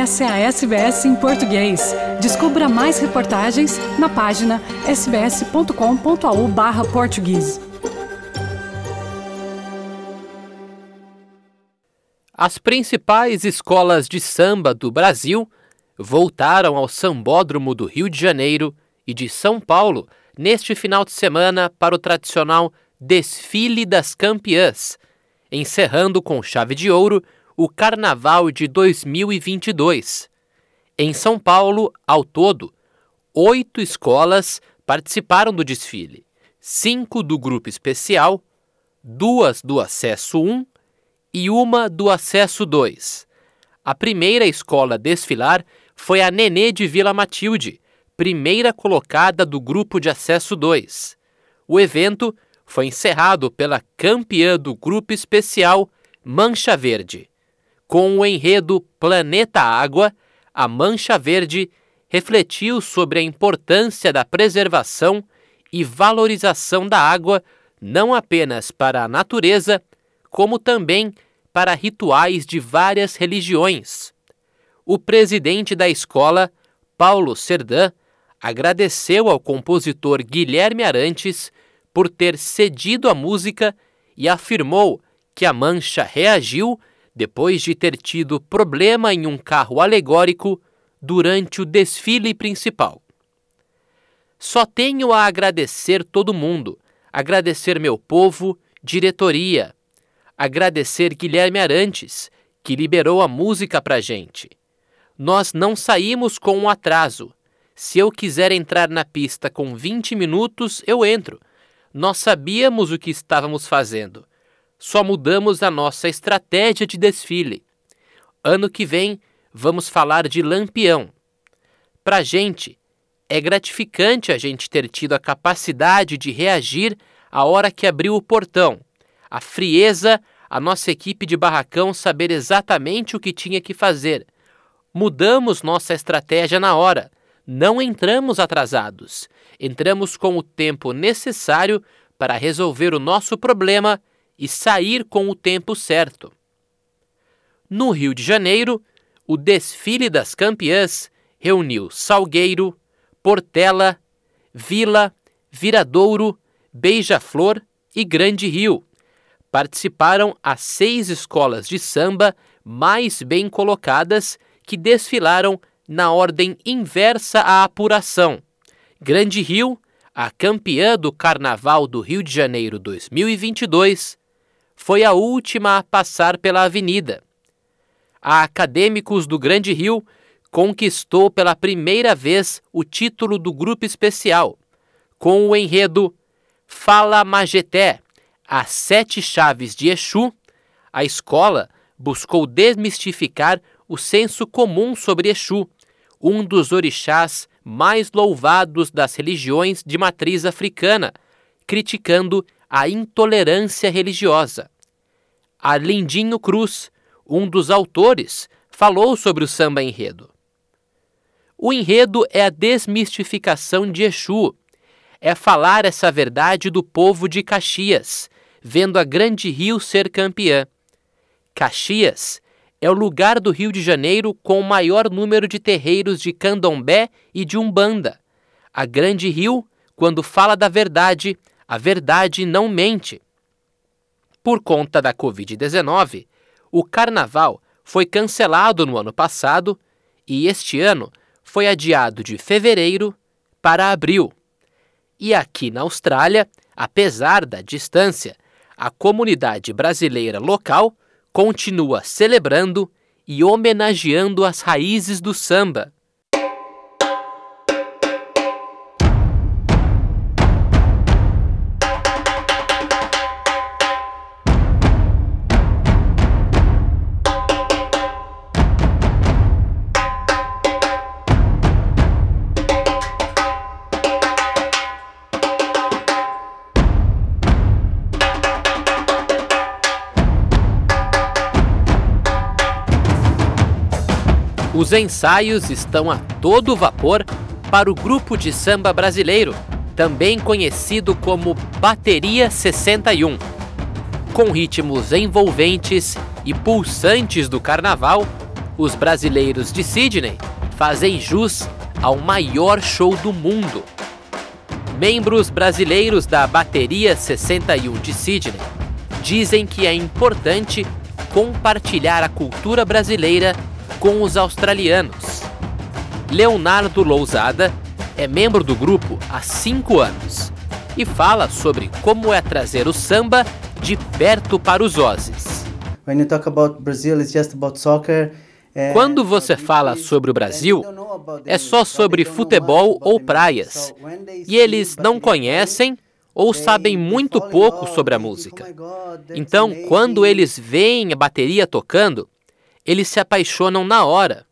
Essa é a SBS em português. Descubra mais reportagens na página sbs.com.au/português. As principais escolas de samba do Brasil voltaram ao Sambódromo do Rio de Janeiro e de São Paulo neste final de semana para o tradicional Desfile das Campeãs, encerrando com chave de ouro o Carnaval de 2022. Em São Paulo, ao todo, oito escolas participaram do desfile, cinco do grupo especial, duas do acesso 1 e uma do acesso 2. A primeira escola a desfilar foi a Nenê de Vila Matilde, primeira colocada do grupo de acesso 2. O evento foi encerrado pela campeã do grupo especial Mancha Verde. Com o enredo Planeta Água, a Mancha Verde refletiu sobre a importância da preservação e valorização da água não apenas para a natureza, como também para rituais de várias religiões. O presidente da escola, Paulo Serdã, agradeceu ao compositor Guilherme Arantes por ter cedido a música e afirmou que a mancha reagiu depois de ter tido problema em um carro alegórico durante o desfile principal. Só tenho a agradecer todo mundo, agradecer meu povo, diretoria, agradecer Guilherme Arantes, que liberou a música pra gente. Nós não saímos com um atraso. Se eu quiser entrar na pista com 20 minutos, eu entro. Nós sabíamos o que estávamos fazendo só mudamos a nossa estratégia de desfile. Ano que vem, vamos falar de Lampião. Para a gente, é gratificante a gente ter tido a capacidade de reagir a hora que abriu o portão. A frieza, a nossa equipe de barracão saber exatamente o que tinha que fazer. Mudamos nossa estratégia na hora. Não entramos atrasados. Entramos com o tempo necessário para resolver o nosso problema e sair com o tempo certo. No Rio de Janeiro, o desfile das campeãs reuniu Salgueiro, Portela, Vila, Viradouro, Beija-Flor e Grande Rio. Participaram as seis escolas de samba mais bem colocadas que desfilaram na ordem inversa à apuração. Grande Rio, a campeã do Carnaval do Rio de Janeiro 2022, foi a última a passar pela avenida. A Acadêmicos do Grande Rio conquistou pela primeira vez o título do grupo especial, com o enredo Fala Majeté, as sete chaves de Exu. A escola buscou desmistificar o senso comum sobre Exu, um dos orixás mais louvados das religiões de matriz africana, criticando a intolerância religiosa. Arlindinho Cruz, um dos autores, falou sobre o samba enredo. O enredo é a desmistificação de Exu, é falar essa verdade do povo de Caxias, vendo a Grande Rio ser campeã. Caxias é o lugar do Rio de Janeiro com o maior número de terreiros de candomblé e de umbanda. A Grande Rio, quando fala da verdade, a verdade não mente. Por conta da Covid-19, o carnaval foi cancelado no ano passado e este ano foi adiado de fevereiro para abril. E aqui na Austrália, apesar da distância, a comunidade brasileira local continua celebrando e homenageando as raízes do samba. Os ensaios estão a todo vapor para o grupo de samba brasileiro, também conhecido como Bateria 61. Com ritmos envolventes e pulsantes do carnaval, Os brasileiros de Sydney fazem jus ao maior show do mundo. Membros brasileiros da Bateria 61 de Sydney dizem que é importante compartilhar a cultura brasileira com os australianos. Leonardo Lousada é membro do grupo há cinco anos e fala sobre como é trazer o samba de perto para os Ozes. Quando você fala sobre o Brasil, é só sobre futebol ou praias, e eles não conhecem ou sabem muito pouco sobre a música. Então, quando eles veem a bateria tocando, eles se apaixonam na hora.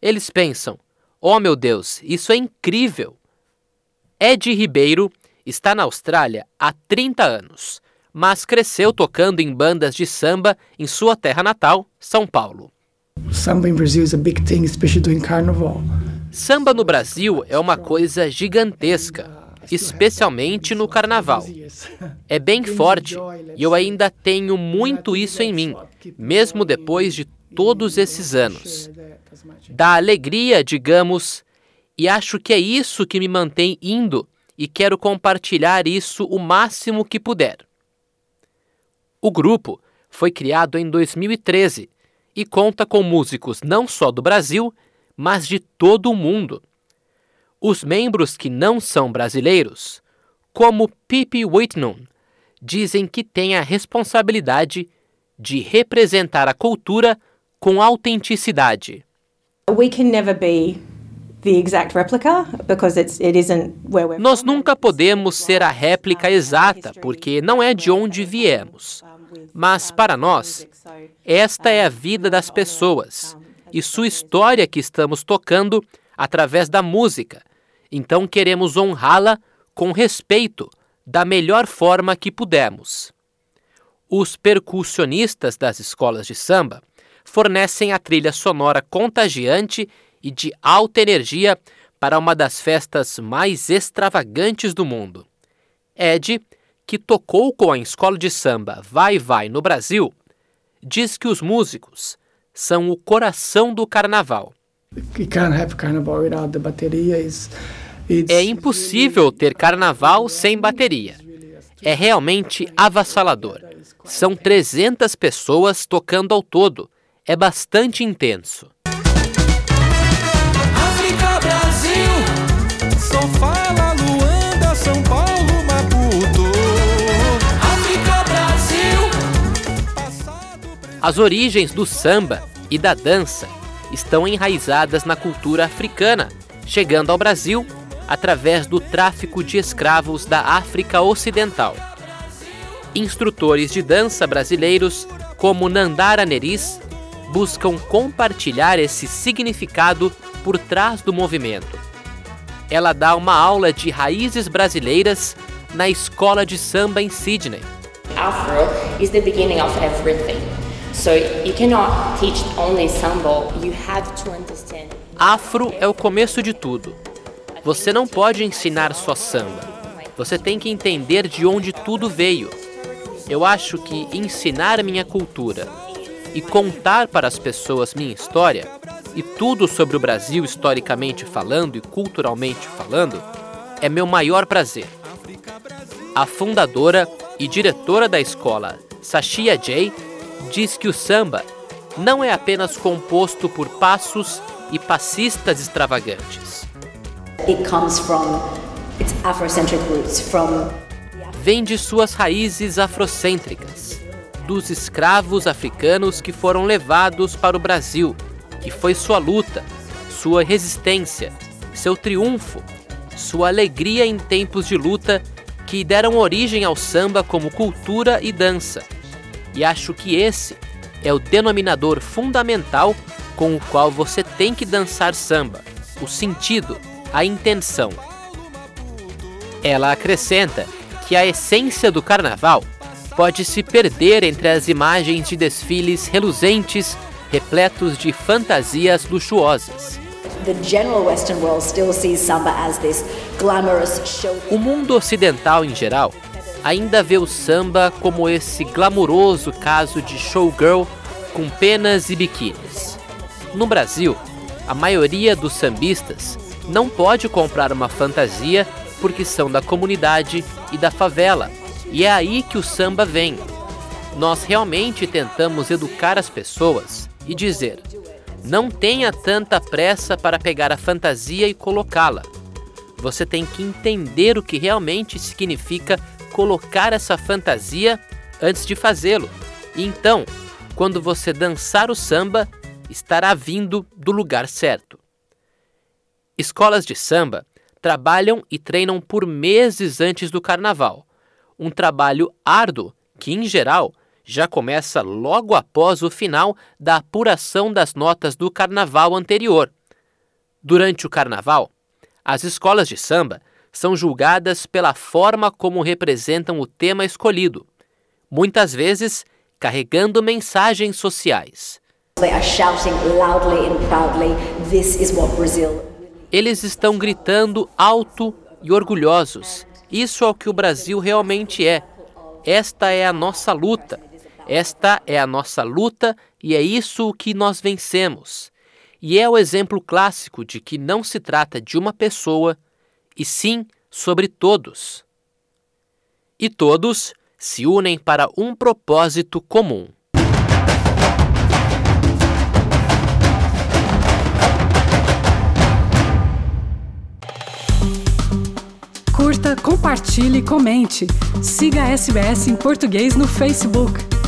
Eles pensam: oh meu Deus, isso é incrível! Ed Ribeiro está na Austrália há 30 anos, mas cresceu tocando em bandas de samba em sua terra natal, São Paulo. Samba in Brazil is a big thing, especially during carnival. Samba no Brasil é uma coisa gigantesca especialmente no carnaval. É bem forte e eu ainda tenho muito isso em mim, mesmo depois de todos esses anos. Dá alegria, digamos, e acho que é isso que me mantém indo e quero compartilhar isso o máximo que puder. O grupo foi criado em 2013 e conta com músicos não só do Brasil, mas de todo o mundo. Os membros que não são brasileiros, como Pippi Whitnum, dizem que têm a responsabilidade de representar a cultura com autenticidade. Nós nunca podemos ser a réplica exata, porque não é de onde viemos. Mas para nós, esta é a vida das pessoas e sua história que estamos tocando através da música então queremos honrá-la com respeito, da melhor forma que pudermos. Os percussionistas das escolas de samba fornecem a trilha sonora contagiante e de alta energia para uma das festas mais extravagantes do mundo. Ed, que tocou com a escola de samba Vai Vai no Brasil, diz que os músicos são o coração do carnaval. You can't have carnival without the bateria. É impossível ter carnaval sem bateria. É realmente avassalador. São 300 pessoas tocando ao todo. É bastante intenso. África, Brasil, São Fala, Luanda, São Paulo, Maputo. África, Brasil. As origens do samba e da dança estão enraizadas na cultura africana, chegando ao Brasil através do tráfico de escravos da África Ocidental. Instrutores de dança brasileiros, como Nandara Neris, buscam compartilhar esse significado por trás do movimento. Ela dá uma aula de raízes brasileiras na escola de samba em Sydney. Afro is the beginning of everything. So you cannot teach only samba, you have to understand. Afro é o começo de tudo. Você não pode ensinar só samba. Você tem que entender de onde tudo veio. Eu acho que ensinar minha cultura e contar para as pessoas minha história e tudo sobre o Brasil historicamente falando e culturalmente falando é meu maior prazer. A fundadora e diretora da escola, Sashia Jay, diz que o samba não é apenas composto por passos e passistas extravagantes It comes from its Afrocentric roots, from Vem de suas raízes afrocêntricas, dos escravos africanos que foram levados para o Brasil, que foi sua luta, sua resistência, seu triunfo, sua alegria em tempos de luta que deram origem ao samba como cultura e dança. E acho que esse é o denominador fundamental com o qual você tem que dançar samba, o sentido a intenção. Ela acrescenta que a essência do carnaval pode se perder entre as imagens de desfiles reluzentes, repletos de fantasias luxuosas. O mundo ocidental em geral ainda vê o samba como esse glamouroso caso de showgirl com penas e biquínis. No Brasil, a maioria dos sambistas não pode comprar uma fantasia porque são da comunidade e da favela, e é aí que o samba vem. Nós realmente tentamos educar as pessoas e dizer: não tenha tanta pressa para pegar a fantasia e colocá-la. Você tem que entender o que realmente significa colocar essa fantasia antes de fazê-lo. E então, quando você dançar o samba, estará vindo do lugar certo. Escolas de samba trabalham e treinam por meses antes do carnaval. Um trabalho árduo que, em geral, já começa logo após o final da apuração das notas do carnaval anterior. Durante o carnaval, as escolas de samba são julgadas pela forma como representam o tema escolhido, muitas vezes carregando mensagens sociais. Eles estão gritando alto e orgulhosos. Isso é o que o Brasil realmente é. Esta é a nossa luta. Esta é a nossa luta e é isso que nós vencemos. E é o exemplo clássico de que não se trata de uma pessoa, e sim sobre todos. E todos se unem para um propósito comum. Compartilhe, comente. Siga a SBS em português no Facebook.